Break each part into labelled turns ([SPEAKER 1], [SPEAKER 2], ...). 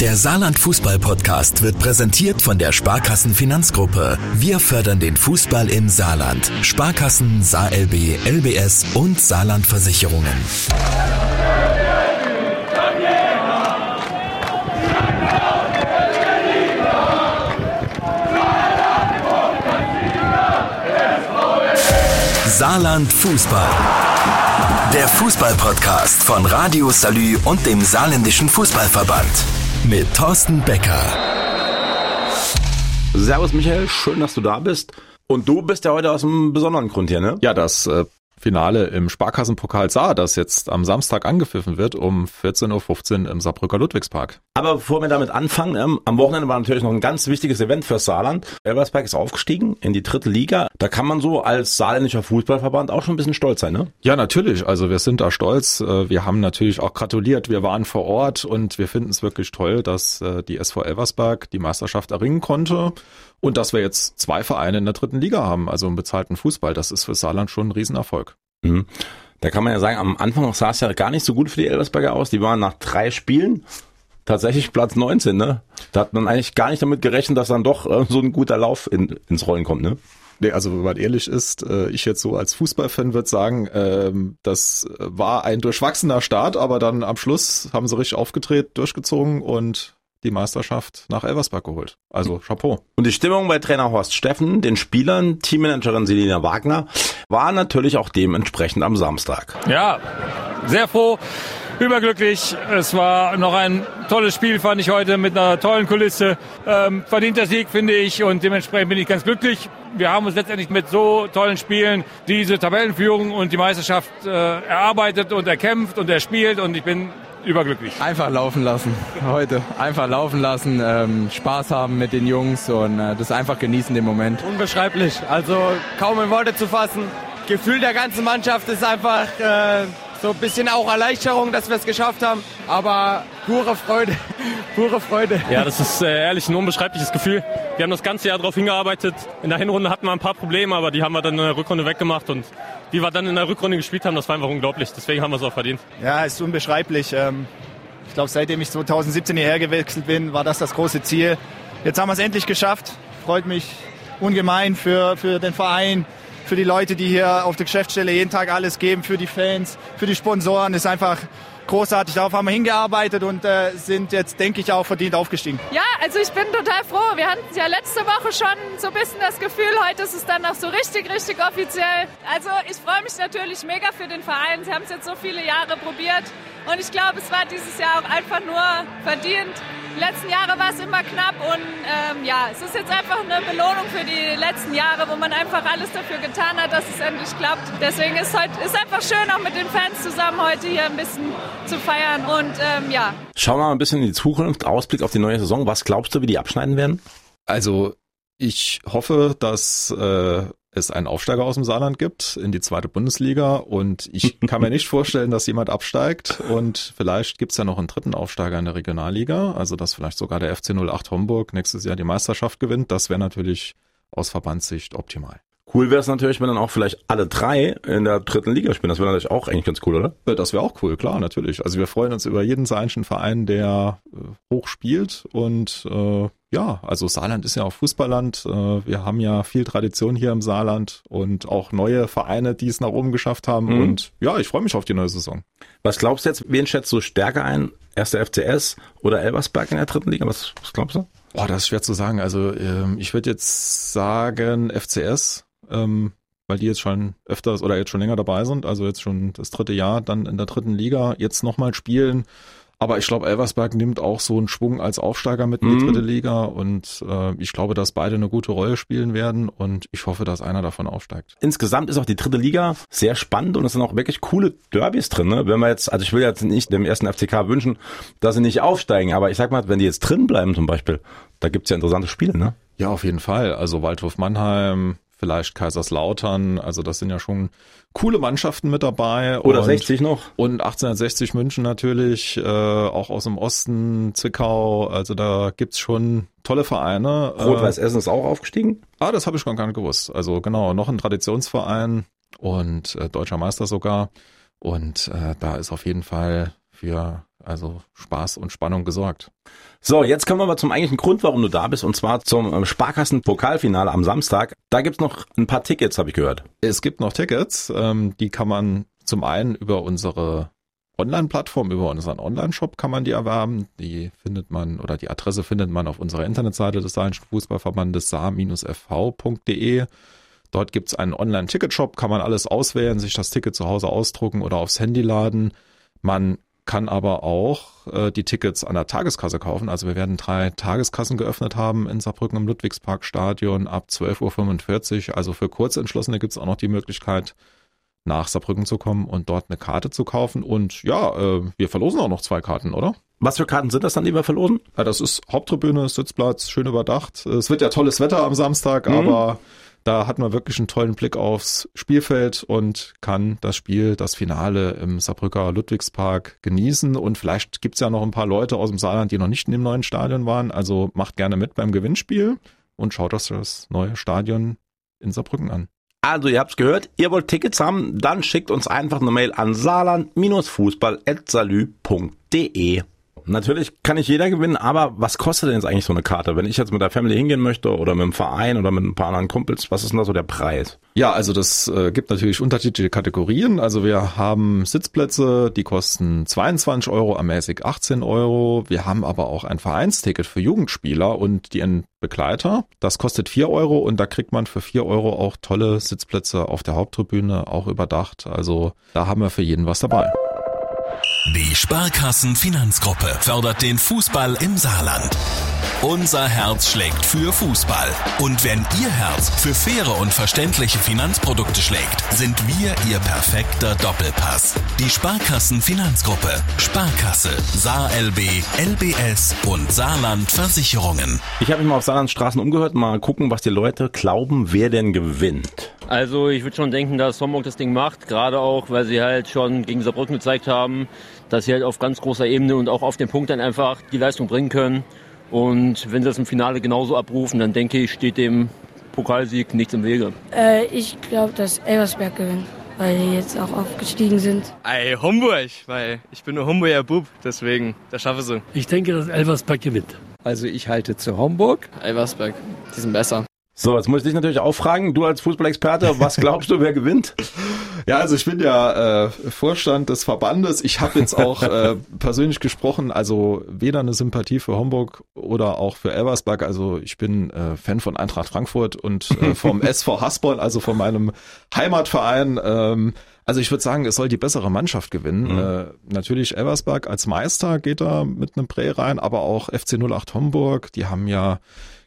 [SPEAKER 1] Der Saarland Fußball Podcast wird präsentiert von der Sparkassen Finanzgruppe. Wir fördern den Fußball im Saarland. Sparkassen, SaarLB, LBS und Saarland Versicherungen. Saarland Fußball. Der Fußball-Podcast von Radio Salü und dem Saarländischen Fußballverband. Mit Thorsten Becker.
[SPEAKER 2] Servus Michael, schön, dass du da bist. Und du bist ja heute aus einem besonderen Grund hier, ne?
[SPEAKER 3] Ja, das äh, Finale im Sparkassenpokal Saar, das jetzt am Samstag angepfiffen wird um 14.15 Uhr im Saarbrücker Ludwigspark.
[SPEAKER 2] Aber bevor wir damit anfangen, ähm, am Wochenende war natürlich noch ein ganz wichtiges Event für Saarland. Elversberg ist aufgestiegen in die dritte Liga. Da kann man so als saarländischer Fußballverband auch schon ein bisschen stolz sein, ne?
[SPEAKER 3] Ja, natürlich. Also wir sind da stolz. Äh, wir haben natürlich auch gratuliert. Wir waren vor Ort und wir finden es wirklich toll, dass äh, die SV Elversberg die Meisterschaft erringen konnte. Und dass wir jetzt zwei Vereine in der dritten Liga haben, also im bezahlten Fußball, das ist für Saarland schon ein Riesenerfolg.
[SPEAKER 2] Mhm. Da kann man ja sagen, am Anfang sah es ja gar nicht so gut für die Elversberger aus. Die waren nach drei Spielen tatsächlich Platz 19, ne? Da hat man eigentlich gar nicht damit gerechnet, dass dann doch äh, so ein guter Lauf in, ins Rollen kommt, ne?
[SPEAKER 3] Nee, also wenn man ehrlich ist, äh, ich jetzt so als Fußballfan würde sagen, ähm, das war ein durchwachsener Start, aber dann am Schluss haben sie richtig aufgedreht, durchgezogen und die Meisterschaft nach Elversberg geholt. Also Chapeau.
[SPEAKER 2] Und die Stimmung bei Trainer Horst Steffen, den Spielern, Teammanagerin Selina Wagner, war natürlich auch dementsprechend am Samstag.
[SPEAKER 4] Ja, sehr froh, überglücklich. Es war noch ein tolles Spiel, fand ich heute, mit einer tollen Kulisse. Ähm, verdienter Sieg, finde ich, und dementsprechend bin ich ganz glücklich. Wir haben uns letztendlich mit so tollen Spielen diese Tabellenführung und die Meisterschaft äh, erarbeitet und erkämpft und erspielt und ich bin überglücklich.
[SPEAKER 5] Einfach laufen lassen heute. Einfach laufen lassen, ähm, Spaß haben mit den Jungs und äh, das einfach genießen den Moment.
[SPEAKER 6] Unbeschreiblich. Also kaum in Worte zu fassen. Gefühl der ganzen Mannschaft ist einfach äh, so ein bisschen auch Erleichterung, dass wir es geschafft haben. Aber pure Freude, pure Freude.
[SPEAKER 4] Ja, das ist äh, ehrlich ein unbeschreibliches Gefühl. Wir haben das ganze Jahr darauf hingearbeitet. In der Hinrunde hatten wir ein paar Probleme, aber die haben wir dann in der Rückrunde weggemacht und wie wir dann in der Rückrunde gespielt haben, das war einfach unglaublich. Deswegen haben wir es auch verdient.
[SPEAKER 6] Ja, ist unbeschreiblich. Ähm, ich glaube, seitdem ich 2017 hierher gewechselt bin, war das das große Ziel. Jetzt haben wir es endlich geschafft. Freut mich ungemein für, für den Verein, für die Leute, die hier auf der Geschäftsstelle jeden Tag alles geben, für die Fans, für die Sponsoren. Ist einfach großartig. Darauf haben wir hingearbeitet und äh, sind jetzt, denke ich, auch verdient aufgestiegen.
[SPEAKER 7] Ja, also ich bin total froh. Wir hatten ja letzte Woche schon so ein bisschen das Gefühl, heute ist es dann noch so richtig, richtig offiziell. Also ich freue mich natürlich mega für den Verein. Sie haben es jetzt so viele Jahre probiert und ich glaube, es war dieses Jahr auch einfach nur verdient. Die letzten Jahre war es immer knapp und ähm, ja, es ist jetzt einfach eine Belohnung für die letzten Jahre, wo man einfach alles dafür getan hat, dass es endlich klappt. Deswegen ist heute ist einfach schön, auch mit den Fans zusammen heute hier ein bisschen zu feiern und ähm, ja.
[SPEAKER 2] Schauen wir mal ein bisschen in die Zukunft, Ausblick auf die neue Saison. Was glaubst du, wie die abschneiden werden?
[SPEAKER 3] Also ich hoffe, dass äh, es einen Aufsteiger aus dem Saarland gibt in die zweite Bundesliga und ich kann mir nicht vorstellen, dass jemand absteigt und vielleicht gibt's ja noch einen dritten Aufsteiger in der Regionalliga, also dass vielleicht sogar der FC 08 Homburg nächstes Jahr die Meisterschaft gewinnt. Das wäre natürlich aus Verbandssicht optimal.
[SPEAKER 2] Cool wäre es natürlich, wenn dann auch vielleicht alle drei in der dritten Liga spielen. Das wäre natürlich auch eigentlich ganz cool, oder?
[SPEAKER 3] Das wäre auch cool, klar, natürlich. Also wir freuen uns über jeden saarländischen Verein, der äh, hoch spielt und äh, ja, also Saarland ist ja auch Fußballland. Äh, wir haben ja viel Tradition hier im Saarland und auch neue Vereine, die es nach oben geschafft haben.
[SPEAKER 2] Mhm.
[SPEAKER 3] Und ja, ich freue mich auf die neue Saison.
[SPEAKER 2] Was glaubst du jetzt, wen schätzt du stärker ein? Erster FCS oder Elversberg in der dritten Liga? Was, was glaubst du?
[SPEAKER 3] Boah, das ist schwer zu sagen. Also ähm, ich würde jetzt sagen FCS, ähm, weil die jetzt schon öfters oder jetzt schon länger dabei sind. Also jetzt schon das dritte Jahr dann in der dritten Liga jetzt nochmal spielen. Aber ich glaube, Elversberg nimmt auch so einen Schwung als Aufsteiger mit in die
[SPEAKER 2] Mhm.
[SPEAKER 3] dritte Liga und äh, ich glaube, dass beide eine gute Rolle spielen werden und ich hoffe, dass einer davon aufsteigt.
[SPEAKER 2] Insgesamt ist auch die dritte Liga sehr spannend und es sind auch wirklich coole Derbys drin. Ne? Wenn wir jetzt, also ich will jetzt nicht dem ersten FCK wünschen, dass sie nicht aufsteigen, aber ich sag mal, wenn die jetzt drin bleiben zum Beispiel, da gibt's ja interessante Spiele, ne?
[SPEAKER 3] Ja, auf jeden Fall. Also Waldhof Mannheim, vielleicht Kaiserslautern, also das sind ja schon coole Mannschaften mit dabei.
[SPEAKER 2] Oder
[SPEAKER 3] und
[SPEAKER 2] 60 noch.
[SPEAKER 3] Und 1860 München natürlich, äh, auch aus dem Osten, Zwickau, also da gibt's schon tolle Vereine.
[SPEAKER 2] Rot-Weiß
[SPEAKER 3] Äh,
[SPEAKER 2] Essen ist auch aufgestiegen.
[SPEAKER 3] ah, das habe ich gar nicht gewusst. Also genau, noch ein Traditionsverein und äh, deutscher Meister sogar. Und äh, da ist auf jeden Fall für also Spaß und Spannung gesorgt.
[SPEAKER 2] So, jetzt kommen wir aber zum eigentlichen Grund, warum du da bist, und zwar zum ähm, Sparkassen-Pokalfinale am Samstag. Da gibt's noch ein paar Tickets, habe ich gehört.
[SPEAKER 3] Es gibt noch Tickets, ähm, die kann man zum einen über unsere Online-Plattform, über unseren Online-Shop kann man die erwerben. Die findet man oder die Adresse findet man auf unserer Internetseite des Saarländischen Fußballverbandes saar-fv.de. Dort gibt's einen Online-Ticket-Shop, kann man alles auswählen, sich das Ticket zu Hause ausdrucken oder aufs Handy laden. Man kann aber auch äh, die Tickets an der Tageskasse kaufen. Also wir werden drei Tageskassen geöffnet haben in Saarbrücken im Ludwigsparkstadion ab 12.45 Uhr. Also für Kurzentschlossene gibt's auch noch die Möglichkeit, nach Saarbrücken zu kommen und dort eine Karte zu kaufen. Und ja, äh, wir verlosen auch noch zwei Karten, oder?
[SPEAKER 2] Was für Karten sind das dann, die wir verlosen?
[SPEAKER 3] Ja, das ist Haupttribüne, Sitzplatz, schön überdacht. Es wird ja tolles Wetter am Samstag, mhm. aber da hat man wirklich einen tollen Blick aufs Spielfeld und kann das Spiel, das Finale im Saarbrücker Ludwigspark genießen. Und vielleicht gibt's ja noch ein paar Leute aus dem Saarland, die noch nicht in dem neuen Stadion waren. Also macht gerne mit beim Gewinnspiel und schaut euch das neue Stadion in Saarbrücken an.
[SPEAKER 2] Also ihr habt's gehört, ihr wollt Tickets haben, dann schickt uns einfach eine Mail an saarland-fußball.salü.de. Natürlich kann nicht jeder gewinnen, aber was kostet denn jetzt eigentlich so eine Karte? Wenn ich jetzt mit der Family hingehen möchte oder mit dem Verein oder mit ein paar anderen Kumpels, was ist denn da so der Preis?
[SPEAKER 3] Ja, also das äh, gibt natürlich unterschiedliche Kategorien. Also wir haben Sitzplätze, die kosten 22 Euro, ermäßig 18 Euro. Wir haben aber auch ein Vereinsticket für Jugendspieler und die Begleiter. Das kostet 4 Euro und da kriegt man für 4 Euro auch tolle Sitzplätze auf der Haupttribüne, auch überdacht. Also da haben wir für jeden was dabei.
[SPEAKER 1] Die Sparkassen Finanzgruppe fördert den Fußball im Saarland. Unser Herz schlägt für Fußball. Und wenn Ihr Herz für faire und verständliche Finanzprodukte schlägt, sind wir Ihr perfekter Doppelpass. Die Sparkassen Finanzgruppe. Sparkasse, SaarLB, LBS und Saarland Versicherungen.
[SPEAKER 2] Ich habe mich mal auf Saarlandstraßen umgehört, mal gucken, was die Leute glauben, wer denn gewinnt.
[SPEAKER 8] Also ich würde schon denken, dass Homburg das Ding macht, gerade auch, weil sie halt schon gegen Saarbrücken gezeigt haben, dass sie halt auf ganz großer Ebene und auch auf den Punkt dann einfach die Leistung bringen können. Und wenn sie das im Finale genauso abrufen, dann denke ich, steht dem Pokalsieg nichts im Wege.
[SPEAKER 9] Äh, ich glaube, dass Elversberg gewinnt, weil die jetzt auch aufgestiegen sind.
[SPEAKER 10] Ey, Homburg, weil ich bin nur Homburger Bub, deswegen, das schaffe sie.
[SPEAKER 11] Ich denke, dass Elversberg gewinnt.
[SPEAKER 12] Also ich halte zu Homburg.
[SPEAKER 10] Elversberg, die sind besser.
[SPEAKER 2] So, jetzt muss ich dich natürlich auch fragen, du als Fußballexperte, was glaubst du, wer gewinnt?
[SPEAKER 3] Ja, also ich bin ja äh, Vorstand des Verbandes. Ich habe jetzt auch äh, persönlich gesprochen, also weder eine Sympathie für Homburg oder auch für Elversberg. Also ich bin äh, Fan von Eintracht Frankfurt und äh, vom SV Hasborn, also von meinem Heimatverein. Ähm, also ich würde sagen, es soll die bessere Mannschaft gewinnen. Mhm. Äh, natürlich Elversberg als Meister geht da mit einem Prä rein, aber auch FC 08 Homburg, die haben ja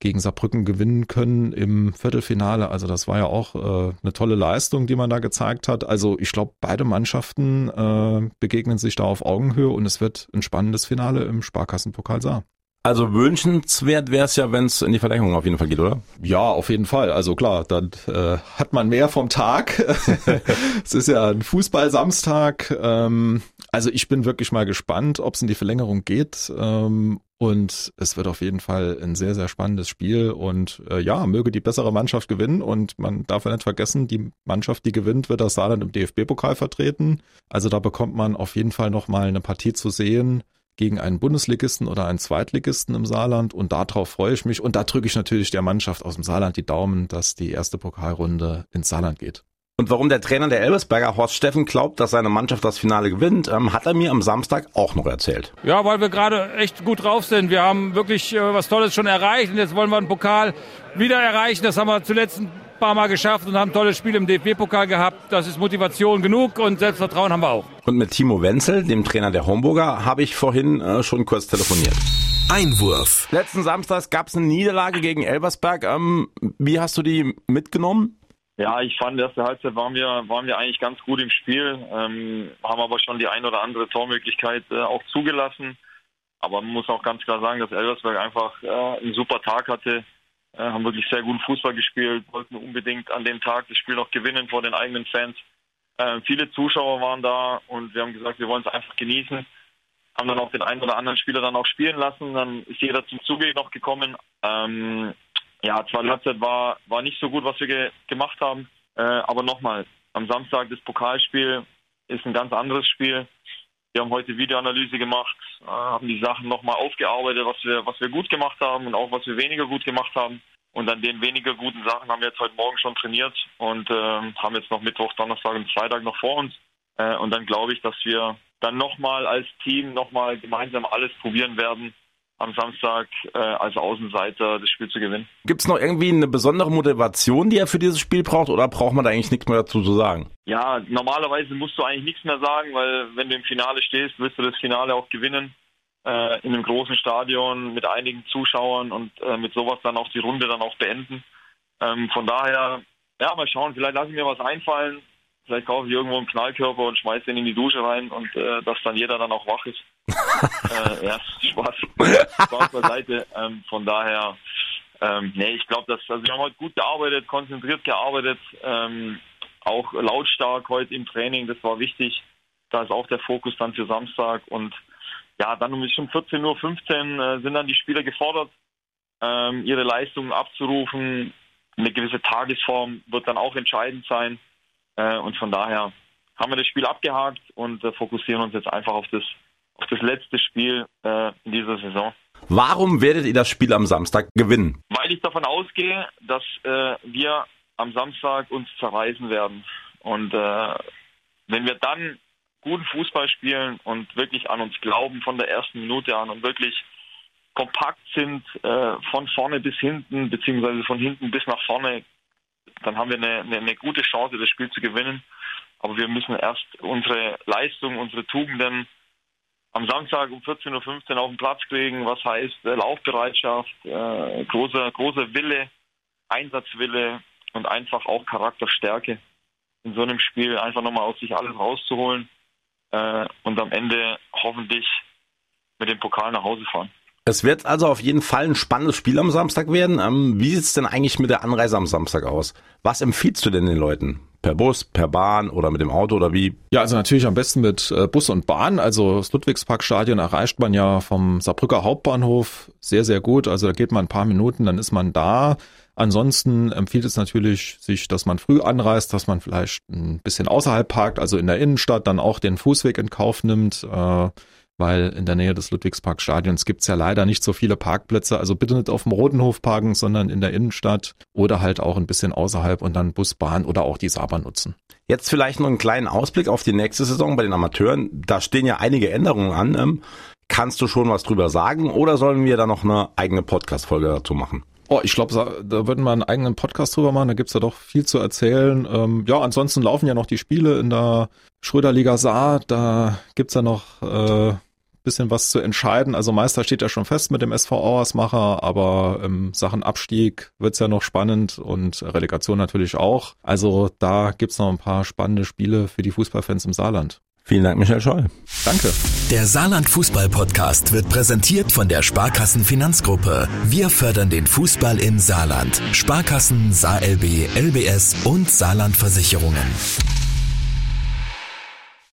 [SPEAKER 3] gegen Saarbrücken gewinnen können im Viertelfinale. Also das war ja auch äh, eine tolle Leistung, die man da gezeigt hat. Also ich glaube, beide Mannschaften äh, begegnen sich da auf Augenhöhe und es wird ein spannendes Finale im Sparkassenpokal Saar.
[SPEAKER 2] Also wünschenswert wäre es ja, wenn es in die Verlängerung auf jeden Fall geht, oder?
[SPEAKER 3] Ja, auf jeden Fall. Also klar, dann äh, hat man mehr vom Tag. es ist ja ein Fußball-Samstag. Ähm, also ich bin wirklich mal gespannt, ob es in die Verlängerung geht. Ähm, und es wird auf jeden Fall ein sehr, sehr spannendes Spiel. Und äh, ja, möge die bessere Mannschaft gewinnen. Und man darf ja nicht vergessen, die Mannschaft, die gewinnt, wird das Saarland im DFB-Pokal vertreten. Also da bekommt man auf jeden Fall nochmal eine Partie zu sehen gegen einen Bundesligisten oder einen Zweitligisten im Saarland. Und darauf freue ich mich. Und da drücke ich natürlich der Mannschaft aus dem Saarland die Daumen, dass die erste Pokalrunde ins Saarland geht.
[SPEAKER 2] Und warum der Trainer der Elbersberger Horst Steffen glaubt, dass seine Mannschaft das Finale gewinnt, ähm, hat er mir am Samstag auch noch erzählt.
[SPEAKER 4] Ja, weil wir gerade echt gut drauf sind. Wir haben wirklich äh, was Tolles schon erreicht und jetzt wollen wir einen Pokal wieder erreichen. Das haben wir zuletzt paar Mal geschafft und haben ein tolles Spiel im DFB-Pokal gehabt. Das ist Motivation genug und Selbstvertrauen haben wir auch.
[SPEAKER 2] Und mit Timo Wenzel, dem Trainer der Homburger, habe ich vorhin äh, schon kurz telefoniert.
[SPEAKER 1] Einwurf.
[SPEAKER 2] Letzten Samstag gab es eine Niederlage gegen Elbersberg. Ähm, wie hast du die mitgenommen?
[SPEAKER 13] Ja, ich fand, erste Halbzeit waren wir, waren wir eigentlich ganz gut im Spiel, ähm, haben aber schon die ein oder andere Tormöglichkeit äh, auch zugelassen. Aber man muss auch ganz klar sagen, dass Elversberg einfach äh, einen super Tag hatte, haben wirklich sehr guten Fußball gespielt, wollten unbedingt an dem Tag das Spiel noch gewinnen vor den eigenen Fans. Äh, viele Zuschauer waren da und wir haben gesagt, wir wollen es einfach genießen. Haben dann auch den einen oder anderen Spieler dann auch spielen lassen. Dann ist jeder zum Zuge noch gekommen. Ähm, ja, zweite Halbzeit war, war nicht so gut, was wir ge gemacht haben. Äh, aber nochmal, am Samstag das Pokalspiel ist ein ganz anderes Spiel. Wir haben heute Videoanalyse gemacht, äh, haben die Sachen nochmal aufgearbeitet, was wir, was wir gut gemacht haben und auch was wir weniger gut gemacht haben. Und an den weniger guten Sachen haben wir jetzt heute Morgen schon trainiert und äh, haben jetzt noch Mittwoch, Donnerstag und Freitag noch vor uns. Äh, und dann glaube ich, dass wir dann nochmal als Team nochmal gemeinsam alles probieren werden, am Samstag äh, als Außenseiter das Spiel zu gewinnen.
[SPEAKER 2] Gibt es noch irgendwie eine besondere Motivation, die er für dieses Spiel braucht, oder braucht man da eigentlich nichts mehr dazu zu sagen?
[SPEAKER 13] Ja, normalerweise musst du eigentlich nichts mehr sagen, weil wenn du im Finale stehst, willst du das Finale auch gewinnen. Äh, in einem großen Stadion mit einigen Zuschauern und äh, mit sowas dann auch die Runde dann auch beenden. Ähm, von daher, ja, mal schauen, vielleicht lasse ich mir was einfallen. Vielleicht kaufe ich irgendwo einen Knallkörper und schmeiße den in die Dusche rein und äh, dass dann jeder dann auch wach ist. äh, ja, Spaß, Spaß beiseite. Ähm, von daher, ähm, nee, ich glaube, dass also wir haben heute gut gearbeitet, konzentriert gearbeitet, ähm, auch lautstark heute im Training, das war wichtig. Da ist auch der Fokus dann für Samstag und ja, dann um 14.15 Uhr äh, sind dann die Spieler gefordert, ähm, ihre Leistungen abzurufen. Eine gewisse Tagesform wird dann auch entscheidend sein. Äh, und von daher haben wir das Spiel abgehakt und äh, fokussieren uns jetzt einfach auf das, auf das letzte Spiel äh, in dieser Saison.
[SPEAKER 2] Warum werdet ihr das Spiel am Samstag gewinnen?
[SPEAKER 13] Weil ich davon ausgehe, dass äh, wir am Samstag uns zerreißen werden. Und äh, wenn wir dann guten Fußball spielen und wirklich an uns glauben von der ersten Minute an und wirklich kompakt sind äh, von vorne bis hinten, beziehungsweise von hinten bis nach vorne, dann haben wir eine, eine, eine gute Chance, das Spiel zu gewinnen. Aber wir müssen erst unsere Leistung, unsere Tugenden am Samstag um 14.15 Uhr auf den Platz kriegen, was heißt äh, Laufbereitschaft, äh, großer, großer Wille, Einsatzwille und einfach auch Charakterstärke in so einem Spiel einfach nochmal aus sich alles rauszuholen äh, und am Ende hoffentlich mit dem Pokal nach Hause fahren.
[SPEAKER 2] Es wird also auf jeden Fall ein spannendes Spiel am Samstag werden. Ähm, wie sieht es denn eigentlich mit der Anreise am Samstag aus? Was empfiehlst du denn den Leuten? Per Bus, per Bahn oder mit dem Auto oder wie?
[SPEAKER 3] Ja, also natürlich am besten mit äh, Bus und Bahn. Also das Ludwigsparkstadion erreicht man ja vom Saarbrücker Hauptbahnhof sehr, sehr gut. Also da geht man ein paar Minuten, dann ist man da. Ansonsten empfiehlt es natürlich sich, dass man früh anreist, dass man vielleicht ein bisschen außerhalb parkt, also in der Innenstadt, dann auch den Fußweg in Kauf nimmt, äh, weil in der Nähe des Ludwigsparkstadions gibt's ja leider nicht so viele Parkplätze. Also bitte nicht auf dem Rotenhof parken, sondern in der Innenstadt oder halt auch ein bisschen außerhalb und dann Bus, Bahn oder auch die Saber nutzen.
[SPEAKER 2] Jetzt vielleicht noch einen kleinen Ausblick auf die nächste Saison bei den Amateuren. Da stehen ja einige Änderungen an. Ähm, kannst du schon was drüber sagen oder sollen wir da noch eine eigene Podcast-Folge dazu machen?
[SPEAKER 3] Oh, ich glaube, da würden wir einen eigenen Podcast drüber machen, da gibt's ja doch viel zu erzählen. Ähm, ja, ansonsten laufen ja noch die Spiele in der Schröderliga Saar, da gibt's ja noch äh, bisschen was zu entscheiden. Also Meister steht ja schon fest mit dem SV Auersmacher, aber im Sachen Abstieg wird's ja noch spannend und Relegation natürlich auch. Also da gibt's noch ein paar spannende Spiele für die Fußballfans im Saarland.
[SPEAKER 2] Vielen Dank, Michael Scholl.
[SPEAKER 3] Danke.
[SPEAKER 1] Der Saarland Fußball Podcast wird präsentiert von der Sparkassen Finanzgruppe. Wir fördern den Fußball im Saarland. Sparkassen, SaarLB, LBS und Saarland Versicherungen.